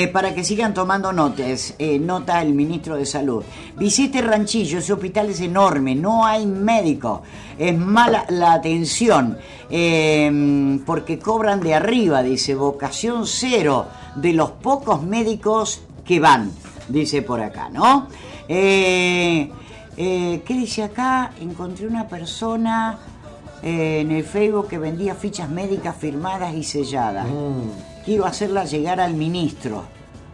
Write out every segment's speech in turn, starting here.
Eh, para que sigan tomando notas, eh, nota el ministro de Salud. Visite Ranchillo, ese hospital es enorme, no hay médico, es mala la atención, eh, porque cobran de arriba, dice, vocación cero de los pocos médicos que van, dice por acá, ¿no? ¿Qué dice acá? Encontré una persona en el Facebook que vendía fichas médicas firmadas y selladas. Mm quiero hacerla llegar al ministro,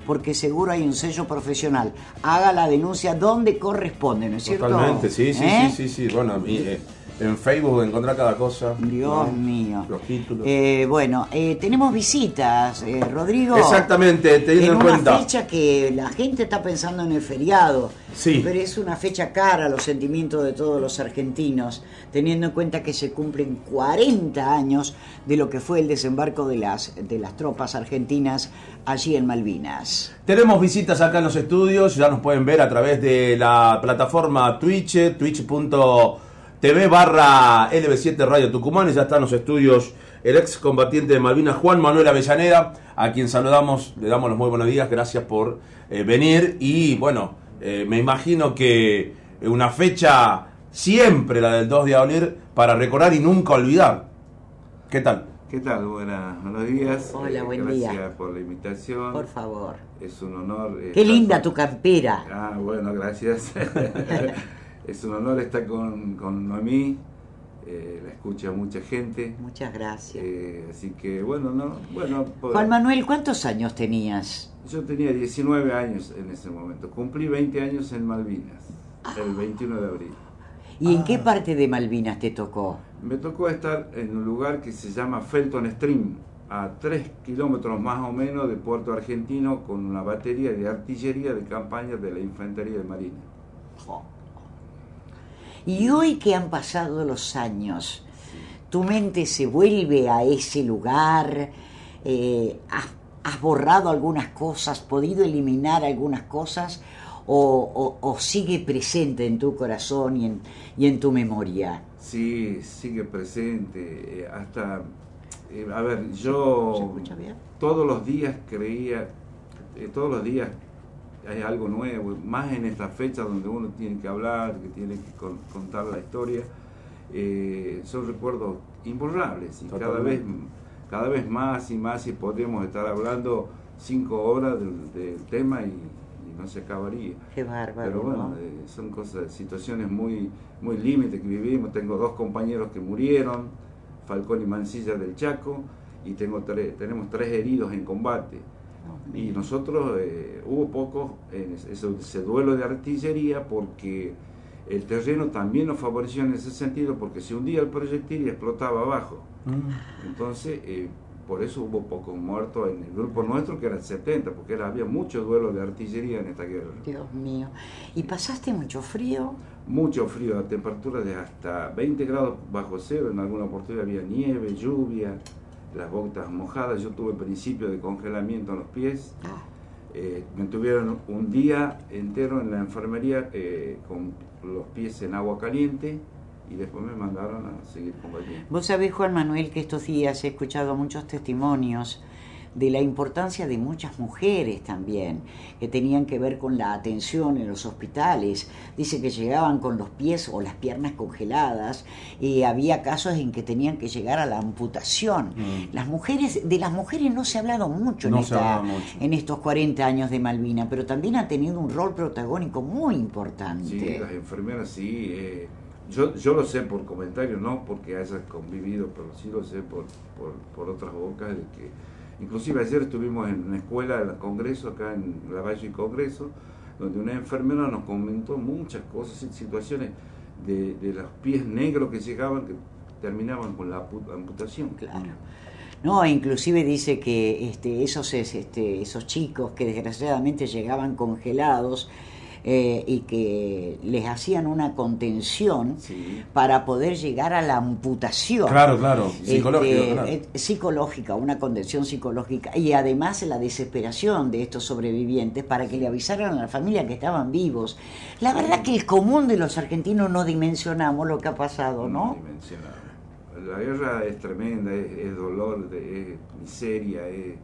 porque seguro hay un sello profesional. Haga la denuncia donde corresponde, ¿no es cierto? Totalmente, sí, sí, ¿Eh? sí, sí, sí. Bueno, eh, en Facebook encontrar cada cosa. Dios mío. Los títulos. Eh, bueno, eh, tenemos visitas, eh, Rodrigo. Exactamente, teniendo en, en cuenta. una fecha que la gente está pensando en el feriado. Sí. Pero es una fecha cara a los sentimientos de todos los argentinos, teniendo en cuenta que se cumplen 40 años de lo que fue el desembarco de las, de las tropas argentinas allí en Malvinas. Tenemos visitas acá en los estudios, ya nos pueden ver a través de la plataforma Twitch, twitch.com TV barra LB7 Radio Tucumán y ya están los estudios el ex combatiente de Malvinas Juan Manuel Avellaneda, a quien saludamos, le damos los muy buenos días, gracias por eh, venir y bueno, eh, me imagino que una fecha siempre la del 2 de abril para recordar y nunca olvidar. ¿Qué tal? ¿Qué tal? buenos días. Hola, buen día. Gracias por la invitación. Por favor. Es un honor. Qué linda tu campera. Ah, bueno, gracias. Es un honor estar con, con Noemí, eh, la escucha mucha gente. Muchas gracias. Eh, así que bueno, no, bueno. Juan Manuel, ¿cuántos años tenías? Yo tenía 19 años en ese momento. Cumplí 20 años en Malvinas, el 21 de abril. ¿Y en qué ah. parte de Malvinas te tocó? Me tocó estar en un lugar que se llama Felton Stream, a 3 kilómetros más o menos de Puerto Argentino, con una batería de artillería de campaña de la Infantería de Marina. Y hoy que han pasado los años, tu mente se vuelve a ese lugar, eh, has, borrado algunas cosas, podido eliminar algunas cosas, o, sigue presente en tu corazón y en, y en tu memoria? Sí, sigue presente. Eh, hasta, eh, a ver, yo todos los días creía, todos los días hay algo nuevo, más en esta fecha donde uno tiene que hablar, que tiene que contar la historia, eh, son recuerdos imborrables y cada vez, cada vez más y más y podríamos estar hablando cinco horas del, tema y, no se acabaría. Qué bárbaro. Pero bueno, eh, son cosas, situaciones muy, muy límites que vivimos. Tengo dos compañeros que murieron, Falcón y Mancilla del Chaco, y tengo tres, tenemos tres heridos en combate. Y nosotros eh, hubo poco en ese, duelo de artillería porque el terreno también nos favoreció en ese sentido porque se hundía el proyectil y explotaba abajo. Mm. Entonces, eh, por eso hubo pocos muertos en el grupo nuestro, que eran 70, porque era, había mucho duelo de artillería en esta guerra. Dios mío. ¿Y pasaste mucho frío? Mucho frío, a temperaturas de hasta 20 grados bajo cero, en alguna oportunidad había nieve, lluvia las botas mojadas, yo tuve principio de congelamiento en los pies, ah. eh, me tuvieron un día entero en la enfermería eh, con los pies en agua caliente y después me mandaron a seguir combatiendo. Vos sabés, Juan Manuel, que estos días he escuchado muchos testimonios de la importancia de muchas mujeres también, que tenían que ver con la atención en los hospitales. Dice que llegaban con los pies o las piernas congeladas y había casos en que tenían que llegar a la amputación. Mm. Las mujeres, de las mujeres no se ha hablado mucho, en, en estos 40 años de Malvina, pero también ha tenido un rol protagónico muy importante. Sí, las enfermeras sí. Eh, yo, yo lo sé por comentarios, no porque hayas convivido, pero sí lo sé por, por, por otras bocas de que Inclusive ayer estuvimos en una escuela del Congreso, acá en la Valle y Congreso, donde una enfermera nos comentó muchas cosas, situaciones de, los pies negros que llegaban, que terminaban con la amputación. Claro. No, inclusive dice que este, esos, este, esos chicos que desgraciadamente llegaban congelados, eh, y que les hacían una contención para poder llegar a la amputación. Claro, claro, este, eh, psicológica, una contención psicológica y además la desesperación de estos sobrevivientes para que le avisaran a la familia que estaban vivos. La verdad que el común de los argentinos no dimensionamos lo que ha pasado, ¿no? La guerra es tremenda, es, dolor, es miseria, es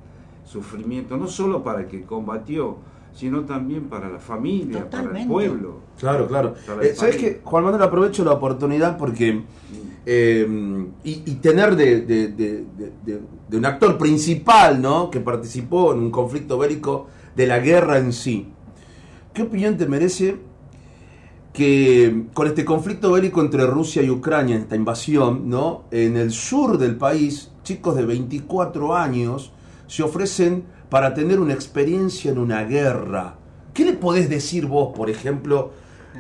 sufrimiento, no solo para el que combatió, sino también para la familia, para el pueblo. Claro, claro. Eh, ¿Sabes qué? Juan Manuel, aprovecho la oportunidad porque. eh, y, y tener de, de- de- de- de- de un actor principal, ¿no? Que participó en un conflicto bélico de la guerra en sí. ¿Qué opinión te merece que con este conflicto bélico entre Rusia y Ucrania, esta invasión, ¿no? En el sur del país, chicos de 24 años se ofrecen para tener una experiencia en una guerra. ¿Qué le podés decir vos, por ejemplo?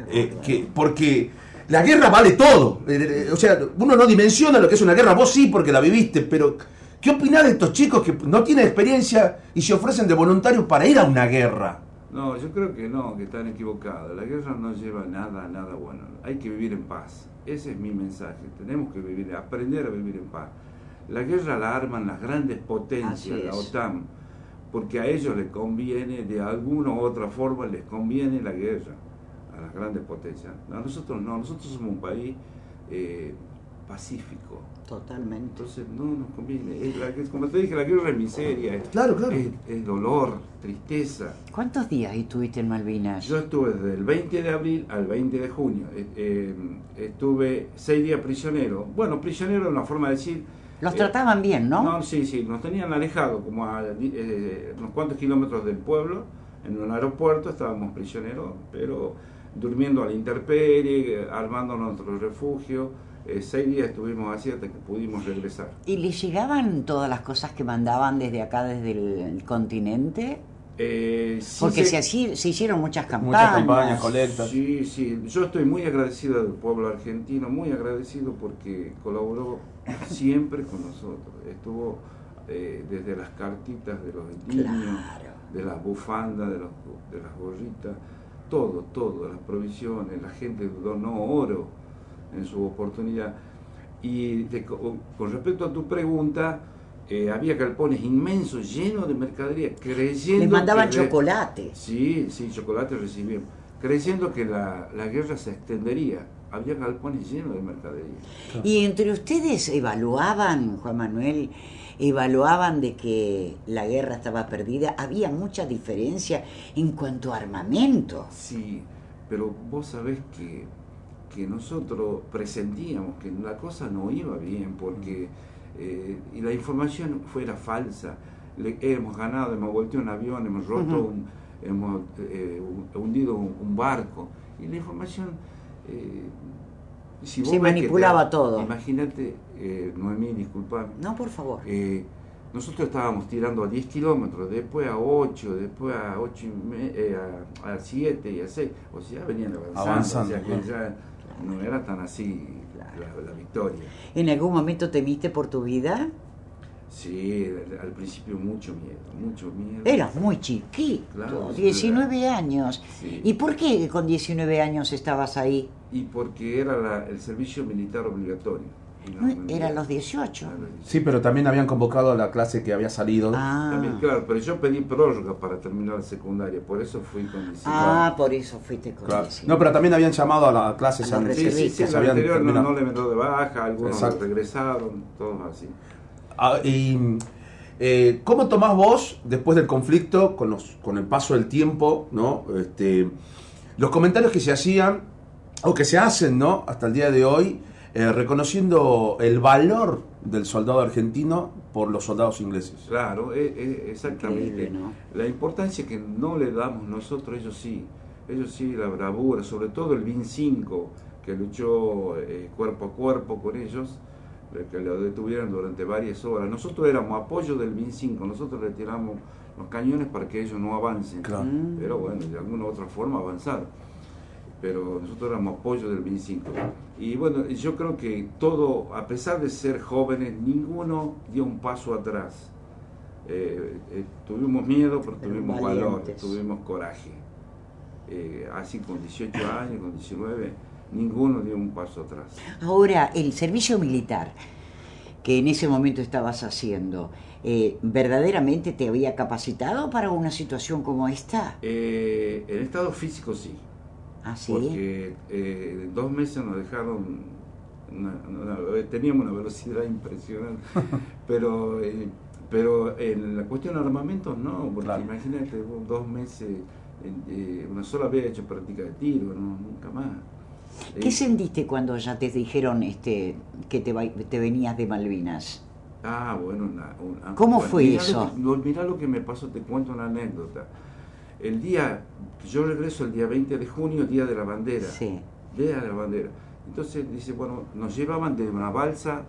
eh, que, porque la guerra vale todo. Eh, eh, o sea, uno no dimensiona lo que es una guerra, vos sí porque la viviste, pero ¿qué opinás de estos chicos que no tienen experiencia y se ofrecen de voluntarios para ir a una guerra? No, yo creo que no, que están equivocados. La guerra no lleva nada, nada bueno. Hay que vivir en paz. Ese es mi mensaje. Tenemos que vivir, aprender a vivir en paz. La guerra la arman las grandes potencias, la. OTAN, porque a ellos les conviene, de alguna u otra forma les conviene la guerra, a las grandes potencias. A nosotros no, nosotros somos un país eh, pacífico. Totalmente. Entonces no nos conviene. Es la- es como te dije, la guerra es miseria, es, Claro, claro. es- es dolor, tristeza. ¿Cuántos días estuviste en Malvinas? Yo estuve desde el 20 de abril al 20 de junio. Eh, eh, estuve seis días prisionero. Bueno, prisionero es una forma de decir. Los eh, trataban bien, ¿no? No, sí, sí. Nos tenían alejados como a eh, unos cuantos kilómetros del pueblo. En un aeropuerto estábamos prisioneros, pero durmiendo a la intemperie, armando nuestro refugio. Eh, seis días estuvimos así hasta que pudimos regresar. ¿Y les llegaban todas las cosas que mandaban desde acá, desde el, continente? Eh, sí Porque se- se, así- se hicieron muchas campañas. Muchas campañas, colectas. Sí, sí, yo estoy muy agradecido del pueblo argentino, muy agradecido porque colaboró siempre con nosotros. Estuvo eh, desde las cartitas de los niños, Claro. de las bufandas, de, los, de las gorritas, todo, todo, las provisiones, la gente donó oro en su oportunidad. Y de- con respecto a tu pregunta, eh, había galpones inmensos, llenos de mercadería, creyendo Les mandaban que chocolate. Sí, sí, chocolate recibimos. Creyendo que la, la guerra se extendería. Había galpones llenos de mercadería. Y entre ustedes evaluaban, Juan Manuel, evaluaban de que la guerra estaba perdida. Había mucha diferencia en cuanto a armamento. Sí, pero vos sabés que, que nosotros presentíamos que la cosa no iba bien porque eh, y la información fuera falsa. Le- hemos ganado, hemos volteado un avión, hemos roto, un- hemos eh, hundido un, un barco. Y la información... eh, si vos Se ves que te- manipulaba todo. Imagínate, eh, Noemí, disculpame. No, por favor. Eh, nosotros estábamos tirando a 10 kilómetros, después a 8, después a 8 y me- eh, a, a 7 y a 6. O sea, venían avanzando. Avanzando, o sea que ya no era tan así la, la victoria. ¿En algún momento temiste por tu vida? Sí, al, principio mucho miedo, mucho miedo. Eras muy chiquito, Claro, 19 años. Sí. ¿Y por qué con 19 años estabas ahí? Y porque era la- el servicio militar obligatorio. No, Era vendían- los 18. a los 18. Sí, pero también habían convocado a la clase que había salido. Ah, También, claro, pero yo pedí prórroga para terminar la secundaria, por eso fui con 19. ah, por eso fuiste con Claro. 19. No, pero también habían llamado a las clases A los. Sí, sí, sí, el habían anterior no, le metió de baja, algunos Exacto. regresaron, todos así. Ah, y, eh, ¿Cómo tomás vos, después del conflicto, con, los, con el paso del tiempo, ¿no? este, los comentarios que se hacían, o que se hacen ¿no? hasta el día de hoy, eh, reconociendo el valor del soldado argentino por los soldados ingleses? Claro, e- e- exactamente. La importancia que no le damos nosotros, ellos sí. Ellos sí, la bravura, sobre todo el BIN 5, que luchó eh, cuerpo a cuerpo con ellos, eh, que lo detuvieron durante varias horas. Nosotros éramos apoyo del BIN 5, nosotros le tiramos los cañones para que ellos no avancen. Claro. Pero bueno, de alguna u otra forma avanzaron. Pero nosotros éramos apoyo del 25. Y bueno, yo creo que todo, a pesar de ser jóvenes, ninguno dio un paso atrás. Eh, eh, tuvimos miedo, pero tuvimos valor, tuvimos coraje. Eh, así con 18 años, con 19, ninguno dio un paso atrás. Ahora, el servicio militar que en ese momento estabas haciendo, eh, ¿verdaderamente te había capacitado para una situación como esta? Eh, en estado físico sí, ¿Ah, sí? porque eh, dos meses nos dejaron, una- una- teníamos una velocidad impresionante, pero eh, Pero en la cuestión de armamentos no, porque Claro. imagínate, dos meses, eh, una sola vez hecho práctica de tiro, no, nunca más. ¿Qué Eh, sentiste cuando ya te dijeron este que te, te venías de Malvinas? Ah, bueno, una- una- ¿Cómo bueno, fue mirá eso? Lo, que- mirá lo que me pasó, te cuento una anécdota. El día, yo regreso el día 20 de junio, día de la bandera. Sí. Día de la bandera. Entonces dice, bueno, nos llevaban de una balsa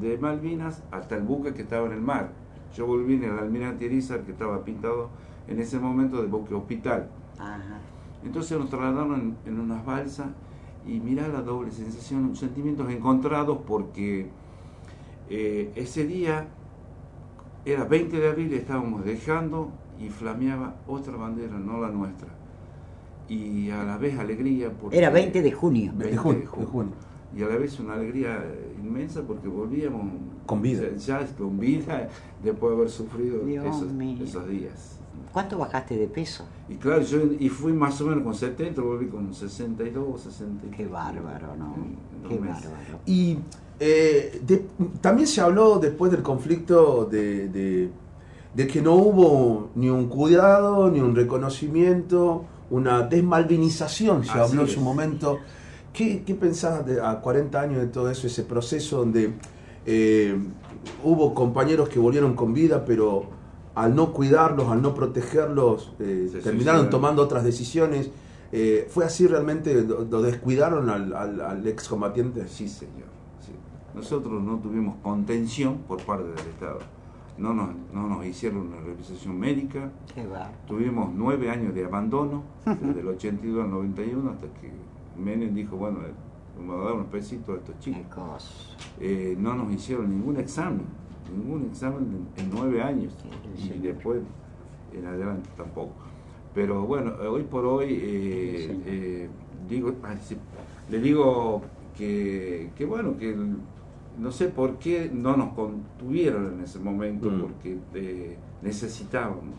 de Malvinas hasta el buque que estaba en el mar. Yo volví en el almirante Irizar que estaba pintado en ese momento de buque hospital. Ajá. Entonces nos trasladaron en, en unas balsas y mirá la doble sensación, sentimientos encontrados porque eh, ese día era 20 de abril, estábamos dejando y flameaba otra bandera, no la nuestra. Y a la vez alegría porque... Era 20 de junio. 20 De junio, de junio. Y a la vez una alegría eh, inmensa porque volvíamos Con vida. Ya, con vida después de haber sufrido esos, esos días. ¿Cuánto bajaste de peso? Y claro, yo y fui más o menos con 70, volví con 62, 63. Qué bárbaro, ¿no? En Qué meses. bárbaro. Y eh, de- también se habló después del conflicto de, de- de que no hubo ni un cuidado, ni un reconocimiento, una desmalvinización, se Así habló en es. su momento. ¿Qué, qué pensás de, a 40 años de todo eso, ese proceso donde eh, hubo compañeros que volvieron con vida, pero al no cuidarlos, al no protegerlos, eh, terminaron tomando otras decisiones? Eh, ¿Fue así realmente? ¿Lo, lo descuidaron al, al, al excombatiente? Sí, señor. sí. Nosotros no tuvimos contención por parte del Estado. No nos, no nos hicieron una revisación médica. Qué. Tuvimos nueve años de abandono, desde el 82 al 91, hasta que Menem dijo, bueno, eh, vamos a dar unos pesitos a estos chicos. Eh, no nos hicieron ningún examen, ningún examen en, en nueve años y después en adelante tampoco. Pero bueno, eh, hoy por hoy eh, eh, digo, le digo que, que bueno, que el- no sé por qué no nos contuvieron en ese momento, Mm. porque eh, necesitábamos.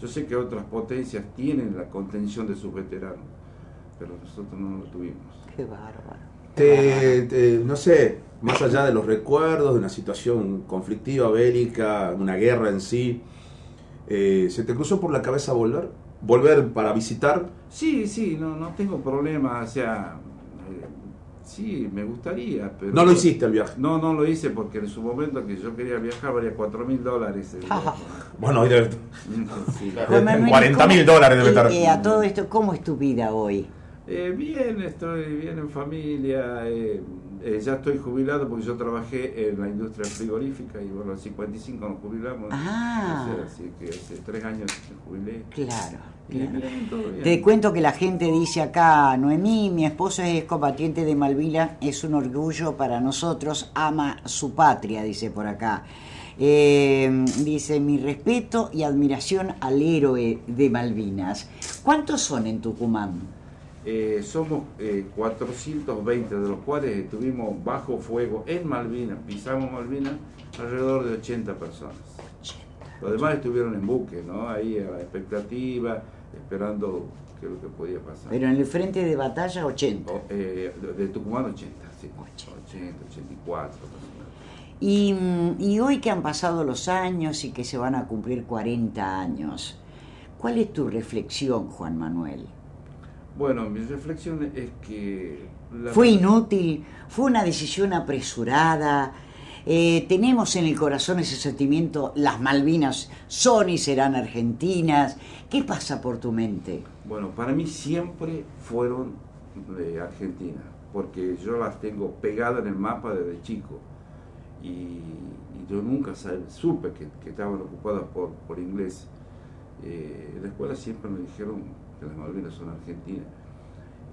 Yo sé que otras potencias tienen la contención de sus veteranos, pero nosotros no lo tuvimos. Qué bárbaro. te, te- no sé, más allá de los recuerdos, de una situación conflictiva, bélica, una guerra en sí, eh, ¿se te cruzó por la cabeza volver? ¿Volver para visitar? Sí, sí, no, no tengo problema, o sea, eh, sí, me gustaría, pero... No lo hiciste el viaje. No, no lo hice porque en su momento que yo quería viajar valía 4 mil dólares. el viaje. Bueno, hoy debe- Sí. Juan Manuel, 40 mil ¿cómo- dólares debe estar. y a todo esto, ¿cómo es tu vida hoy? Eh, bien, estoy bien en familia, eh, eh, ya estoy jubilado porque yo trabajé en la industria frigorífica y bueno, a los 55 nos jubilamos. Ah. Así que hace tres años me jubilé. Claro, Te cuento que la gente dice acá, Noemí, mi esposo es combatiente de Malvinas, es un orgullo para nosotros, ama su patria, dice por acá. Eh, dice, mi respeto y admiración al héroe de Malvinas. ¿Cuántos son en Tucumán? Eh, somos eh, 420, de los cuales estuvimos bajo fuego en Malvinas, pisamos Malvinas, alrededor de 80 personas. Los demás estuvieron en buque, ¿no? Ahí a la expectativa, esperando qué es lo que podía pasar. Pero en el frente de batalla 80. O, eh, de, Tucumán 80, sí. 80. 80, 84. más o menos. Y, mm, y hoy que han pasado los años y que se van a cumplir 40 años, ¿cuál es tu reflexión, Juan Manuel? Bueno, mi reflexión es que... la- ¿Fue inútil? ¿Fue una decisión apresurada? Eh, tenemos en el corazón ese sentimiento, las Malvinas son y serán argentinas. ¿Qué pasa por tu mente? Bueno, para mí siempre fueron de Argentina, porque yo las tengo pegadas en el mapa desde chico. Y, yo nunca supe que, estaban ocupadas por, por ingleses. Eh, en la escuela siempre me dijeron que las Malvinas son argentinas.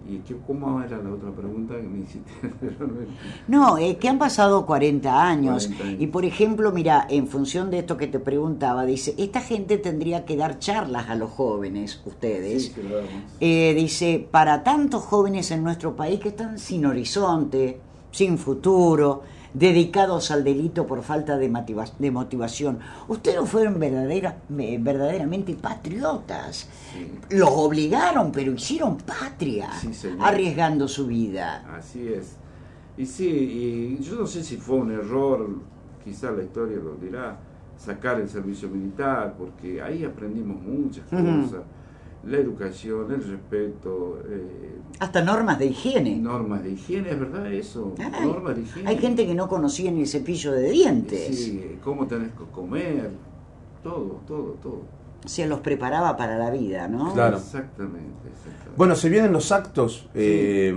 ¿Y qué, cómo era la otra pregunta que me hiciste? No, es que han pasado 40 años. 40 años. Y por ejemplo, mira, en función de esto que te preguntaba, dice, esta gente tendría que dar charlas a los jóvenes, ustedes. Sí. Eh, dice, para tantos jóvenes en nuestro país que están sin horizonte, sin futuro, dedicados al delito por falta de, motiva- de motivación, ustedes fueron verdadera- verdaderamente patriotas. Sí. Los obligaron, pero hicieron patria, Sí, arriesgando su vida. Así es. Y sí, y yo no sé si fue un error, quizás la historia lo dirá, sacar el servicio militar, porque ahí aprendimos muchas cosas. La educación, el respeto, eh, Hasta normas de higiene. normas de higiene, ¿es verdad eso? Ay, normas de higiene. Hay gente que no conocía ni el cepillo de dientes. Sí, cómo tenés que comer, todo, todo, todo. Se los preparaba para la vida, ¿no? Claro. Exactamente, exactamente. Bueno, se vienen los actos. eh,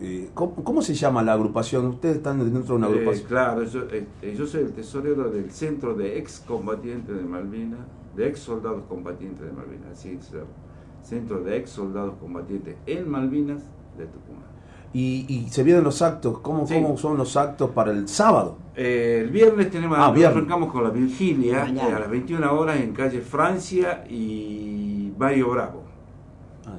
eh, ¿cómo, cómo se llama la agrupación? Ustedes están dentro de una Eh, agrupación. claro, yo, eh, eh, yo soy el tesorero del Centro de Excombatientes de Malvinas, de Ex Soldados Combatientes de Malvinas, así llama. Centro de Ex Soldados Combatientes en Malvinas de Tucumán. Y, y se vienen los actos. ¿Cómo, Sí. ¿Cómo son los actos para el sábado? Eh, el viernes tenemos, Ah, viernes. arrancamos con la vigilia Mañana. eh, a las 21 horas en calle Francia y Mario Bravo.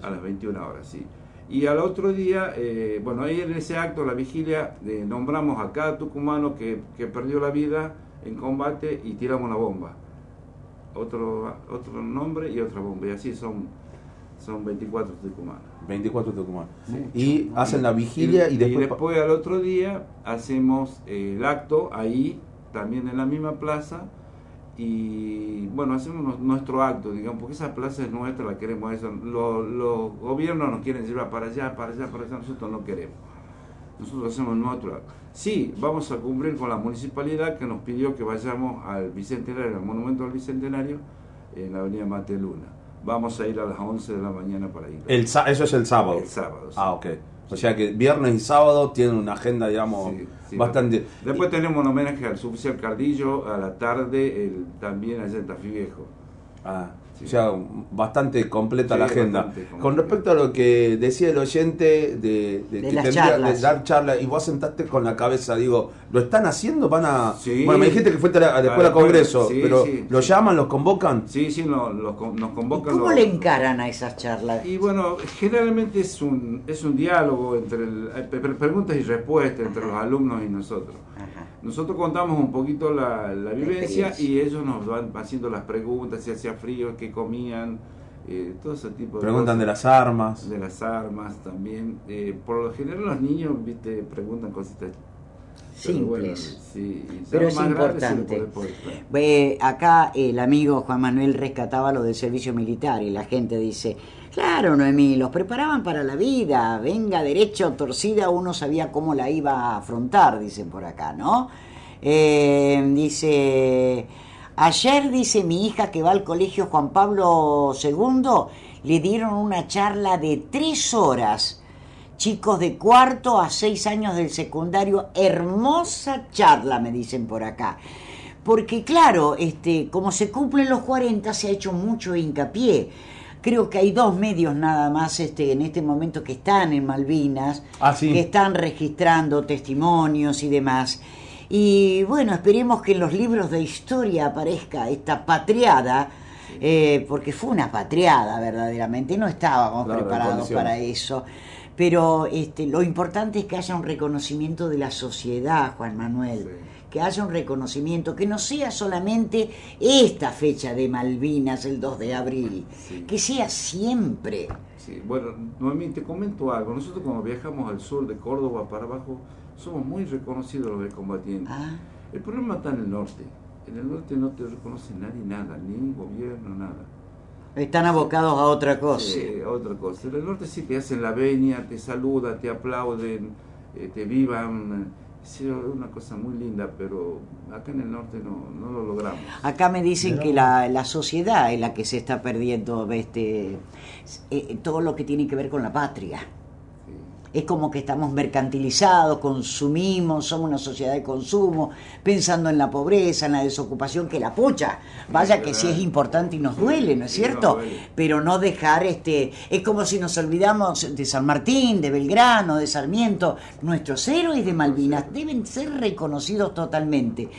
a las 21 horas, sí. Y al otro día, eh, bueno, ahí en ese acto, la vigilia, eh, nombramos a cada tucumano que, que perdió la vida en combate y tiramos una bomba. Otro, otro nombre y otra bomba. Y así son, son 24 tucumanos. 24 de Tucumán. Sí. Y hacen la vigilia y, después... después al otro día hacemos eh, el acto ahí, también en la misma plaza. Y bueno, hacemos nuestro acto, digamos, porque esa plaza es nuestra, la queremos eso. Los, los gobiernos nos quieren llevar para allá, para allá, para allá, nosotros no queremos. Nosotros hacemos nuestro acto. Sí, vamos a cumplir con la municipalidad que nos pidió que vayamos al Bicentenario, al Monumento al Bicentenario, en la avenida Mateluna. Vamos a ir a las 11 de la mañana para ir. El, eso es el sábado. El sábado, sí. Ah, ok. O sea que viernes y sábado tienen una agenda, digamos, Sí, sí, bastante... Después tenemos un homenaje al suboficial Cardillo a la tarde, el, también allá en Tafí Viejo. Ah, Sí. O sea, bastante completa Sí, la agenda. completa. Con respecto a lo que decía el oyente de, de, De que tendría charlas. de dar charla y vos sentaste con la cabeza, digo, ¿lo están haciendo? ¿Van a...? Sí. Bueno, me dijiste que fue tera- después Ah, al Congreso, sí, pero sí, ¿lo sí. llaman, los convocan? Sí, sí, no, los nos ¿Y convocan. cómo los- le encaran a esas charlas? Y bueno, generalmente es un, es un diálogo entre el- eh, pre- preguntas y respuestas entre los alumnos y nosotros. Ajá. Nosotros contamos un poquito la, la vivencia experiencia. y ellos nos van haciendo las preguntas, si hacía frío, qué comían, eh, todo ese tipo de Preguntan cosas. de las armas. de las armas también. Eh, por lo general los niños, viste, preguntan cositas pero bueno, Simples. sí, Pero es importante. Eh, acá el amigo Juan Manuel rescataba lo del servicio militar y la gente dice, claro Noemí, los preparaban para la vida, venga derecha o torcida, uno sabía cómo la iba a afrontar, dicen por acá, ¿no? Eh, dice, ayer dice mi hija que va al colegio Juan Pablo II, le dieron una charla de tres horas chicos de cuarto a seis años del secundario. Hermosa charla, me dicen por acá. Porque claro, este, como se cumplen los 40, se ha hecho mucho hincapié. Creo que hay dos medios nada más este, en este momento que están en Malvinas, Ah, sí. que están registrando testimonios y demás. Y bueno, esperemos que en los libros de historia aparezca esta patriada, eh, porque fue una patriada verdaderamente, no estábamos Claro, preparados para eso. Pero este, lo importante es que haya un reconocimiento de la sociedad, Juan Manuel. Sí. Que haya un reconocimiento, que no sea solamente esta fecha de Malvinas, el 2 de abril, Sí. que sea siempre. Sí, bueno, Noemí, te comento algo. Nosotros cuando viajamos al sur de Córdoba para abajo, somos muy reconocidos los combatientes. Ah, El problema está en el norte. En el norte no te reconoce nadie nada, ni un gobierno, nada. están abocados a otra cosa. Sí, otra cosa. En el norte sí te hacen la venia, te saludan, te aplauden, eh, te vivan. Sí, es una cosa muy linda, pero acá en el norte no, no lo logramos. Acá me dicen que la, la sociedad es la que se está perdiendo este, eh, todo lo que tiene que ver con la patria. Es como que estamos mercantilizados, consumimos, somos una sociedad de consumo, pensando en la pobreza, en la desocupación, que la pucha. Vaya que sí es importante y nos duele, ¿no es Sí, cierto? Pero no dejar este. Es como si nos olvidamos de San Martín, de Belgrano, de Sarmiento. Nuestros héroes de Malvinas deben ser reconocidos totalmente.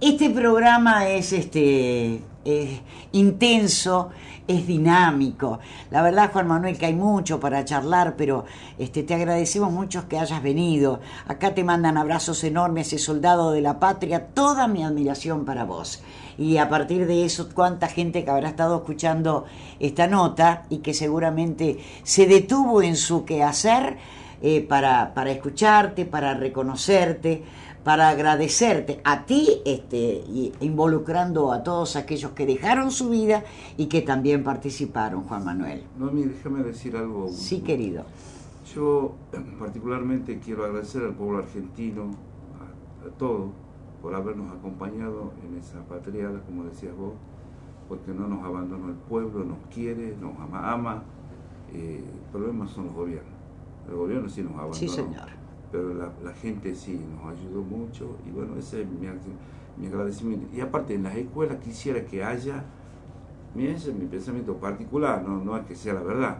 Este programa es este es intenso, es dinámico. La verdad, Juan Manuel, que hay mucho para charlar, pero este, te agradecemos mucho que hayas venido. Acá te mandan abrazos enormes, ese soldado de la patria, toda mi admiración para vos. Y a partir de eso, cuánta gente que habrá estado escuchando esta nota y que seguramente se detuvo en su quehacer eh, para, para escucharte, para reconocerte, para agradecerte a ti, este, involucrando a todos aquellos que dejaron su vida y que también participaron, Juan Manuel. No, mire, déjame decir algo. Sí, querido. Yo particularmente quiero agradecer al pueblo argentino, a, a todos, por habernos acompañado en esa patriada, como decías vos, porque no nos abandonó el pueblo, nos quiere, nos ama, ama. Eh, el problema son los gobiernos. El gobierno sí nos abandonó. Sí, señor. Pero la, la gente sí nos ayudó mucho y bueno, ese es mi, mi agradecimiento. Y aparte, en las escuelas quisiera que haya, mira, ese es mi pensamiento particular, no, no es que sea la verdad,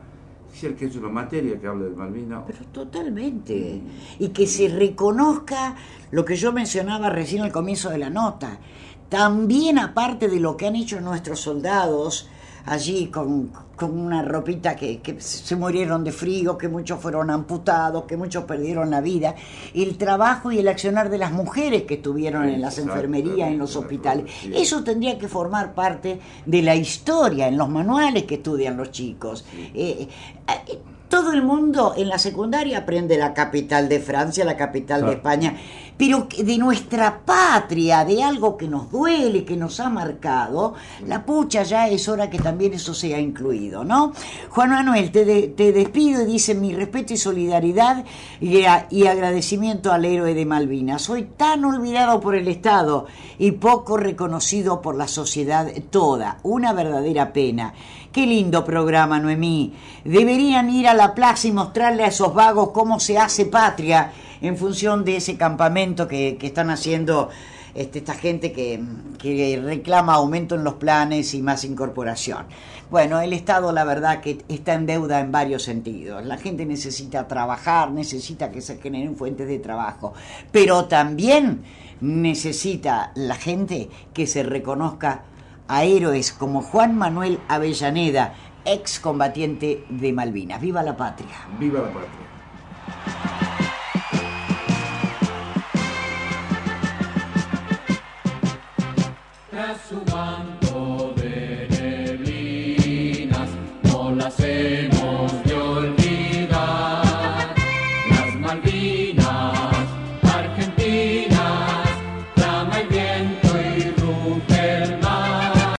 quisiera que haya una materia que hable de Malvinas. Pero totalmente. Y que se reconozca lo que yo mencionaba recién al comienzo de la nota. También aparte de lo que han hecho nuestros soldados allí con, con una ropita que, que, se murieron de frío, que muchos fueron amputados, que muchos perdieron la vida, el trabajo y el accionar de las mujeres que estuvieron en las enfermerías, en los hospitales, eso tendría que formar parte de la historia, en los manuales que estudian los chicos. Eh, eh, todo el mundo en la secundaria aprende la capital de Francia, la capital claro. de España, pero de nuestra patria, de algo que nos duele, que nos ha marcado, la pucha ya es hora que también eso sea incluido, ¿no? Juan Manuel, te, de, te despido y dice mi respeto y solidaridad y, a, y agradecimiento al héroe de Malvinas. Soy tan olvidado por el Estado y poco reconocido por la sociedad toda. Una verdadera pena. Qué lindo programa, Noemí. Deberían ir a la plaza y mostrarle a esos vagos cómo se hace patria en función de ese campamento que, que están haciendo este, esta gente que, que, reclama aumento en los planes y más incorporación. Bueno, el Estado la verdad que está en deuda en varios sentidos. La gente necesita trabajar, necesita que se generen fuentes de trabajo, pero también necesita la gente que se reconozca a héroes como Juan Manuel Avellaneda, excombatiente de Malvinas. ¡Viva la patria! ¡Viva la patria!